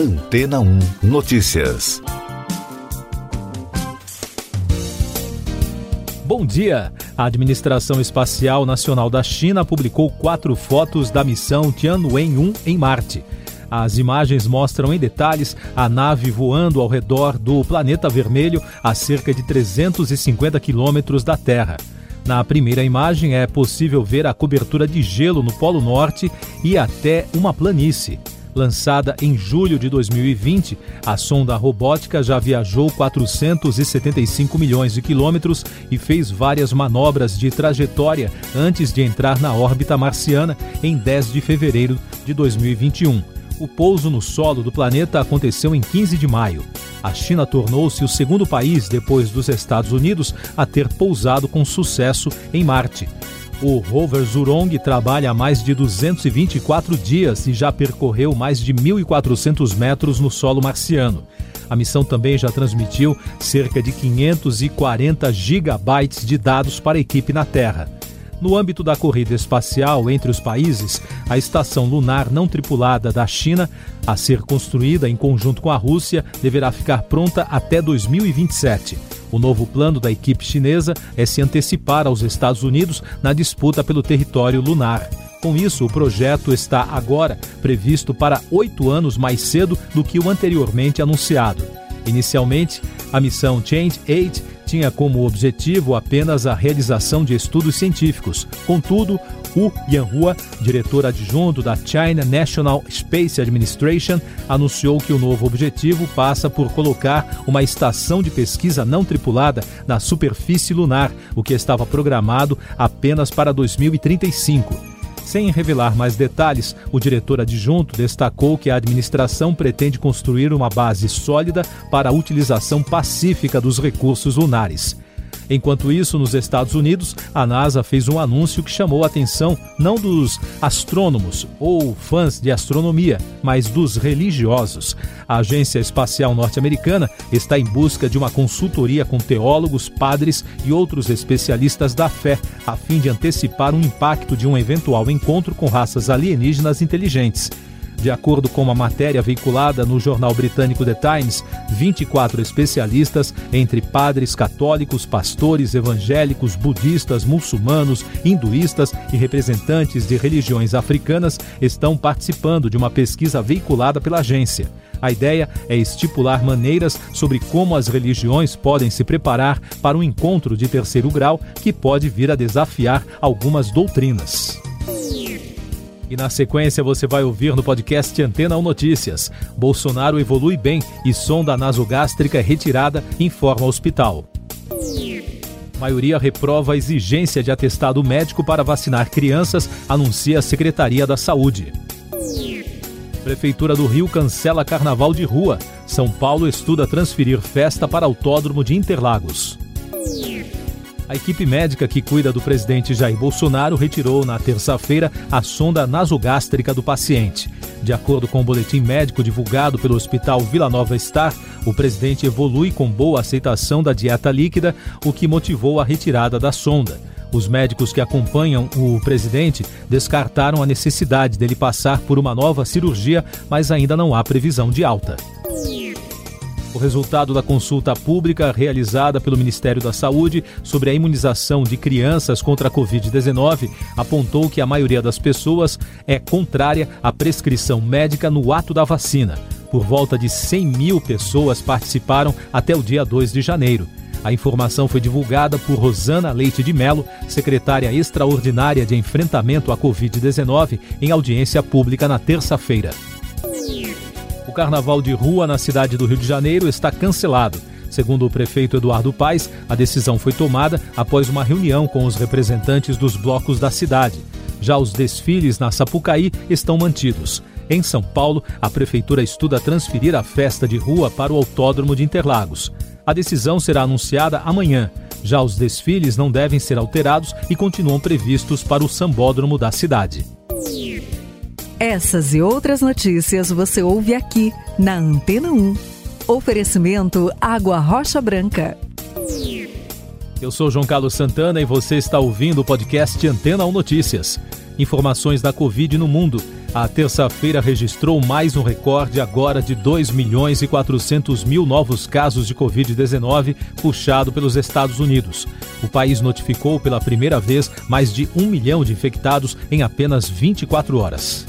Antena 1 Notícias. Bom dia! A Administração Espacial Nacional da China publicou quatro fotos da missão Tianwen-1 em Marte. As imagens mostram em detalhes a nave voando ao redor do planeta vermelho a cerca de 350 quilômetros da Terra. Na primeira imagem é possível ver a cobertura de gelo no Polo Norte e até uma planície. Lançada em julho de 2020, a sonda robótica já viajou 475 milhões de quilômetros e fez várias manobras de trajetória antes de entrar na órbita marciana em 10 de fevereiro de 2021. O pouso no solo do planeta aconteceu em 15 de maio. A China tornou-se o segundo país, depois dos Estados Unidos, a ter pousado com sucesso em Marte. O rover Zhurong trabalha há mais de 224 dias e já percorreu mais de 1.400 metros no solo marciano. A missão também já transmitiu cerca de 540 gigabytes de dados para a equipe na Terra. No âmbito da corrida espacial entre os países, a estação lunar não tripulada da China, a ser construída em conjunto com a Rússia, deverá ficar pronta até 2027. O novo plano da equipe chinesa é se antecipar aos Estados Unidos na disputa pelo território lunar. Com isso, o projeto está agora previsto para oito anos mais cedo do que o anteriormente anunciado. Inicialmente, a missão Change 8 tinha como objetivo apenas a realização de estudos científicos. Contudo, Hu Yanhua, diretor adjunto da China National Space Administration, anunciou que o novo objetivo passa por colocar uma estação de pesquisa não tripulada na superfície lunar, o que estava programado apenas para 2035. Sem revelar mais detalhes, o diretor adjunto destacou que a administração pretende construir uma base sólida para a utilização pacífica dos recursos lunares. Enquanto isso, nos Estados Unidos, a NASA fez um anúncio que chamou a atenção não dos astrônomos ou fãs de astronomia, mas dos religiosos. A Agência Espacial Norte-Americana está em busca de uma consultoria com teólogos, padres e outros especialistas da fé, a fim de antecipar o impacto de um eventual encontro com raças alienígenas inteligentes. De acordo com uma matéria veiculada no jornal britânico The Times, 24 especialistas, entre padres católicos, pastores evangélicos, budistas, muçulmanos, hinduístas e representantes de religiões africanas, estão participando de uma pesquisa veiculada pela agência. A ideia é estipular maneiras sobre como as religiões podem se preparar para um encontro de terceiro grau que pode vir a desafiar algumas doutrinas. E na sequência você vai ouvir no podcast Antena 1 Notícias. Bolsonaro evolui bem e sonda nasogástrica é retirada, informa hospital. Maioria reprova a exigência de atestado médico para vacinar crianças, anuncia a Secretaria da Saúde. Prefeitura do Rio cancela carnaval de rua. São Paulo estuda transferir festa para autódromo de Interlagos. A equipe médica que cuida do presidente Jair Bolsonaro retirou na terça-feira a sonda nasogástrica do paciente. De acordo com o boletim médico divulgado pelo Hospital Vila Nova Star, o presidente evolui com boa aceitação da dieta líquida, o que motivou a retirada da sonda. Os médicos que acompanham o presidente descartaram a necessidade dele passar por uma nova cirurgia, mas ainda não há previsão de alta. O resultado da consulta pública realizada pelo Ministério da Saúde sobre a imunização de crianças contra a Covid-19 apontou que a maioria das pessoas é contrária à prescrição médica no ato da vacina. Por volta de 100 mil pessoas participaram até o dia 2 de janeiro. A informação foi divulgada por Rosana Leite de Mello, secretária extraordinária de enfrentamento à Covid-19, em audiência pública na terça-feira. O carnaval de rua na cidade do Rio de Janeiro está cancelado. Segundo o prefeito Eduardo Paes, a decisão foi tomada após uma reunião com os representantes dos blocos da cidade. Já os desfiles na Sapucaí estão mantidos. Em São Paulo, a prefeitura estuda transferir a festa de rua para o Autódromo de Interlagos. A decisão será anunciada amanhã. Já os desfiles não devem ser alterados e continuam previstos para o sambódromo da cidade. Essas e outras notícias você ouve aqui na Antena 1. Oferecimento Água Rocha Branca. Eu sou João Carlos Santana e você está ouvindo o podcast Antena 1 Notícias. Informações da Covid no mundo. A terça-feira registrou mais um recorde agora de 2 milhões e 400 mil novos casos de Covid-19 puxado pelos Estados Unidos. O país notificou pela primeira vez mais de um milhão de infectados em apenas 24 horas.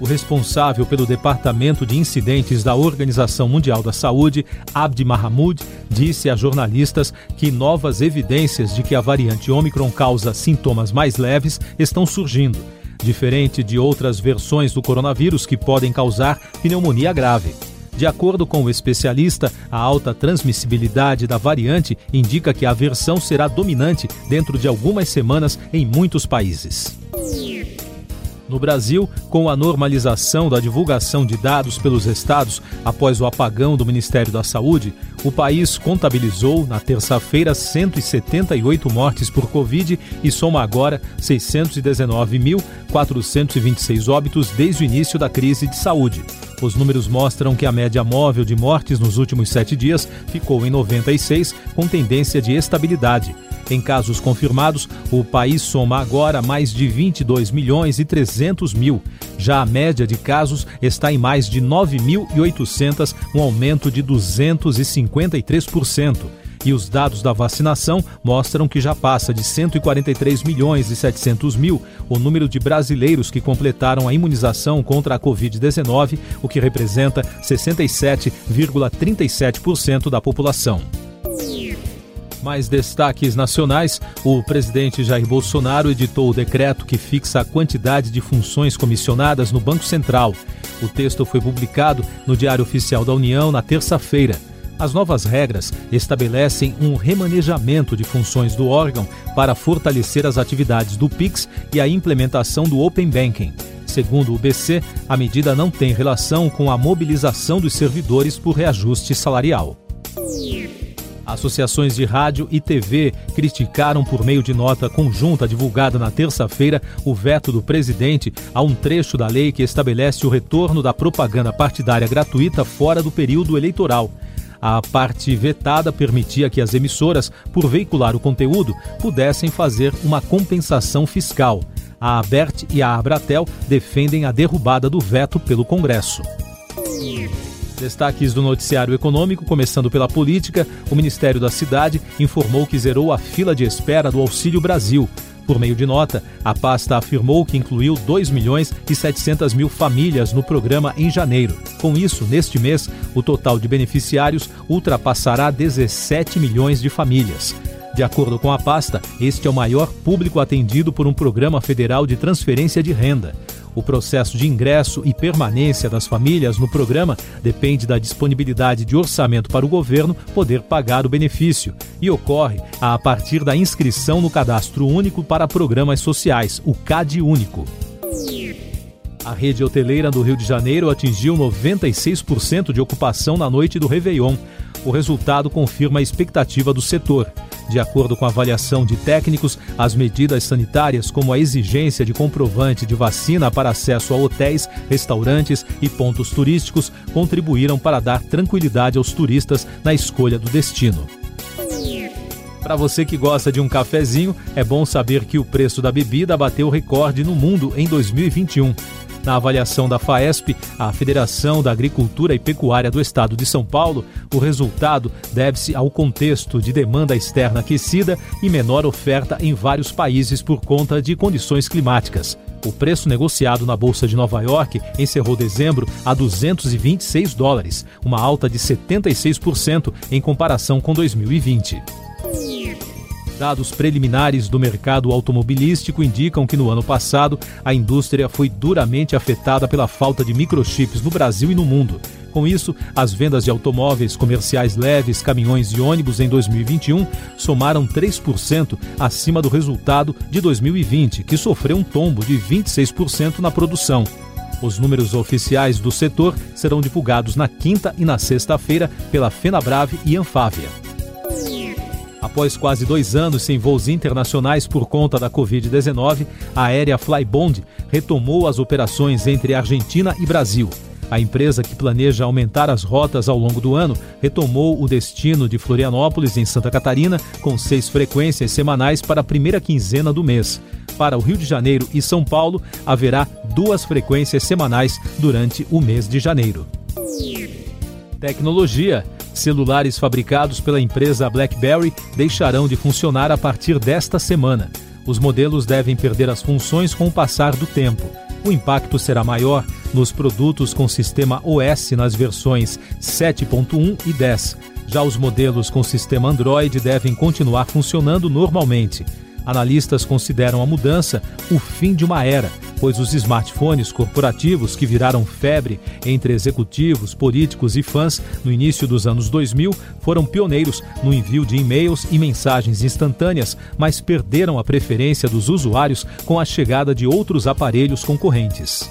O responsável pelo Departamento de Incidentes da Organização Mundial da Saúde, Abdi Mahmoud, disse a jornalistas que novas evidências de que a variante Omicron causa sintomas mais leves estão surgindo diferente de outras versões do coronavírus que podem causar pneumonia grave. De acordo com o especialista, a alta transmissibilidade da variante indica que a versão será dominante dentro de algumas semanas em muitos países. No Brasil, com a normalização da divulgação de dados pelos estados após o apagão do Ministério da Saúde, o país contabilizou na terça-feira 178 mortes por Covid e soma agora 619.426 óbitos desde o início da crise de saúde. Os números mostram que a média móvel de mortes nos últimos sete dias ficou em 96, com tendência de estabilidade. Em casos confirmados, o país soma agora mais de 22 milhões e 300 mil. Já a média de casos está em mais de 9.800, um aumento de 253%. E os dados da vacinação mostram que já passa de 143 milhões e 700 mil o número de brasileiros que completaram a imunização contra a Covid-19, o que representa 67,37% da população. Mais destaques nacionais: o presidente Jair Bolsonaro editou o decreto que fixa a quantidade de funções comissionadas no Banco Central. O texto foi publicado no Diário Oficial da União na terça-feira. As novas regras estabelecem um remanejamento de funções do órgão para fortalecer as atividades do PIX e a implementação do Open Banking. Segundo o BC, a medida não tem relação com a mobilização dos servidores por reajuste salarial. Associações de rádio e TV criticaram por meio de nota conjunta divulgada na terça-feira o veto do presidente a um trecho da lei que estabelece o retorno da propaganda partidária gratuita fora do período eleitoral. A parte vetada permitia que as emissoras, por veicular o conteúdo, pudessem fazer uma compensação fiscal. A Abert e a Abratel defendem a derrubada do veto pelo Congresso. Destaques do noticiário econômico, começando pela política, o Ministério da Cidade informou que zerou a fila de espera do Auxílio Brasil. Por meio de nota, a pasta afirmou que incluiu 2 milhões e 700 mil famílias no programa em janeiro. Com isso, neste mês, o total de beneficiários ultrapassará 17 milhões de famílias. De acordo com a pasta, este é o maior público atendido por um programa federal de transferência de renda. O processo de ingresso e permanência das famílias no programa depende da disponibilidade de orçamento para o governo poder pagar o benefício e ocorre a partir da inscrição no Cadastro Único para Programas Sociais, o CAD Único. A rede hoteleira do Rio de Janeiro atingiu 96% de ocupação na noite do Réveillon. O resultado confirma a expectativa do setor. De acordo com a avaliação de técnicos, as medidas sanitárias, como a exigência de comprovante de vacina para acesso a hotéis, restaurantes e pontos turísticos, contribuíram para dar tranquilidade aos turistas na escolha do destino. Para você que gosta de um cafezinho, é bom saber que o preço da bebida bateu recorde no mundo em 2021. Na avaliação da FAESP, a Federação da Agricultura e Pecuária do Estado de São Paulo, o resultado deve-se ao contexto de demanda externa aquecida e menor oferta em vários países por conta de condições climáticas. O preço negociado na Bolsa de Nova York encerrou dezembro a 226 dólares, uma alta de 76% em comparação com 2020. Dados preliminares do mercado automobilístico indicam que no ano passado a indústria foi duramente afetada pela falta de microchips no Brasil e no mundo. Com isso, as vendas de automóveis comerciais leves, caminhões e ônibus em 2021 somaram 3% acima do resultado de 2020, que sofreu um tombo de 26% na produção. Os números oficiais do setor serão divulgados na quinta e na sexta-feira pela Fenabrave e Anfávia. Após quase dois anos sem voos internacionais por conta da Covid-19, a aérea Flybond retomou as operações entre Argentina e Brasil. A empresa que planeja aumentar as rotas ao longo do ano retomou o destino de Florianópolis, em Santa Catarina, com seis frequências semanais para a primeira quinzena do mês. Para o Rio de Janeiro e São Paulo, haverá duas frequências semanais durante o mês de janeiro. Tecnologia. Celulares fabricados pela empresa BlackBerry deixarão de funcionar a partir desta semana. Os modelos devem perder as funções com o passar do tempo. O impacto será maior nos produtos com sistema OS nas versões 7.1 e 10. Já os modelos com sistema Android devem continuar funcionando normalmente. Analistas consideram a mudança o fim de uma era, pois os smartphones corporativos que viraram febre entre executivos, políticos e fãs no início dos anos 2000 foram pioneiros no envio de e-mails e mensagens instantâneas, mas perderam a preferência dos usuários com a chegada de outros aparelhos concorrentes.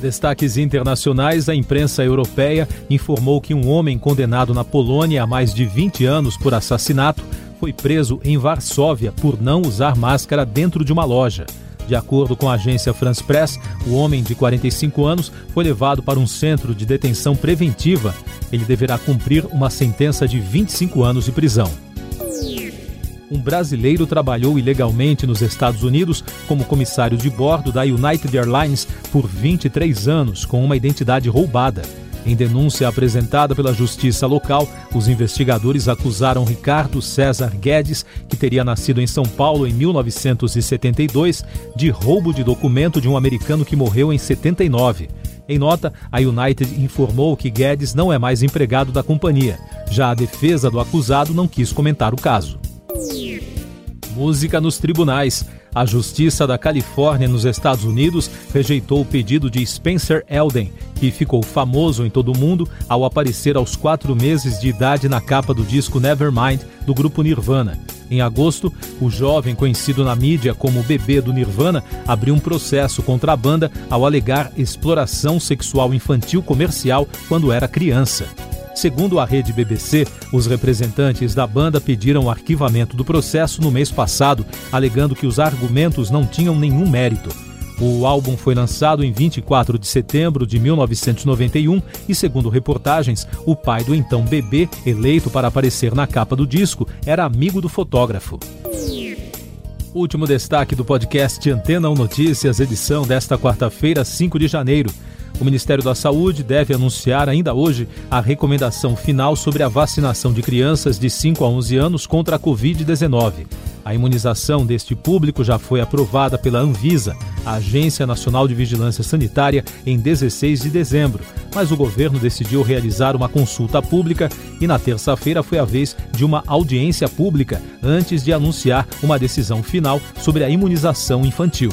Destaques internacionais: a imprensa europeia informou que um homem condenado na Polônia há mais de 20 anos por assassinato foi preso em Varsóvia por não usar máscara dentro de uma loja. De acordo com a agência France Press, o homem de 45 anos foi levado para um centro de detenção preventiva. Ele deverá cumprir uma sentença de 25 anos de prisão. Um brasileiro trabalhou ilegalmente nos Estados Unidos como comissário de bordo da United Airlines por 23 anos, com uma identidade roubada. Em denúncia apresentada pela justiça local, os investigadores acusaram Ricardo César Guedes, que teria nascido em São Paulo em 1972, de roubo de documento de um americano que morreu em 79. Em nota, a United informou que Guedes não é mais empregado da companhia. Já a defesa do acusado não quis comentar o caso. Música nos tribunais. A Justiça da Califórnia, nos Estados Unidos, rejeitou o pedido de Spencer Elden, que ficou famoso em todo o mundo ao aparecer aos quatro meses de idade na capa do disco Nevermind do grupo Nirvana. Em agosto, o jovem, conhecido na mídia como bebê do Nirvana, abriu um processo contra a banda ao alegar exploração sexual infantil comercial quando era criança. Segundo a rede BBC, os representantes da banda pediram o arquivamento do processo no mês passado, alegando que os argumentos não tinham nenhum mérito. O álbum foi lançado em 24 de setembro de 1991 e, segundo reportagens, o pai do então bebê, eleito para aparecer na capa do disco, era amigo do fotógrafo. Último destaque do podcast Antena 1 Notícias, edição desta quarta-feira, 5 de janeiro. O Ministério da Saúde deve anunciar ainda hoje a recomendação final sobre a vacinação de crianças de 5 a 11 anos contra a Covid-19. A imunização deste público já foi aprovada pela Anvisa, a Agência Nacional de Vigilância Sanitária, em 16 de dezembro, mas o governo decidiu realizar uma consulta pública e na terça-feira foi a vez de uma audiência pública antes de anunciar uma decisão final sobre a imunização infantil.